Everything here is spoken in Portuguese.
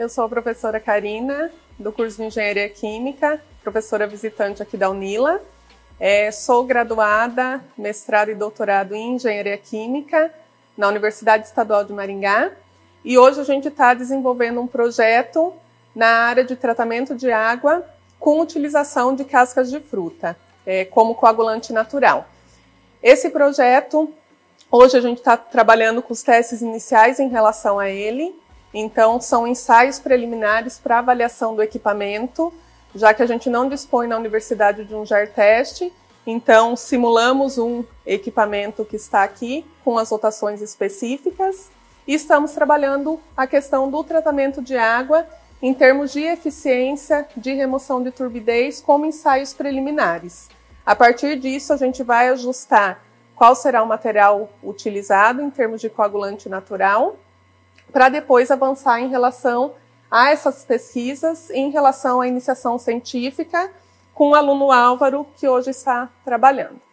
eu sou a professora Karina, do curso de Engenharia Química, professora visitante aqui da Unila. É, sou graduada, mestrado e doutorado em Engenharia Química na Universidade Estadual de Maringá. E hoje a gente está desenvolvendo um projeto na área de tratamento de água com utilização de cascas de fruta é, como coagulante natural. Esse projeto Hoje a gente está trabalhando com os testes iniciais em relação a ele, então são ensaios preliminares para avaliação do equipamento, já que a gente não dispõe na universidade de um JAR teste, então simulamos um equipamento que está aqui com as rotações específicas e estamos trabalhando a questão do tratamento de água em termos de eficiência de remoção de turbidez como ensaios preliminares. A partir disso, a gente vai ajustar qual será o material utilizado em termos de coagulante natural, para depois avançar em relação a essas pesquisas, em relação à iniciação científica, com o aluno Álvaro, que hoje está trabalhando.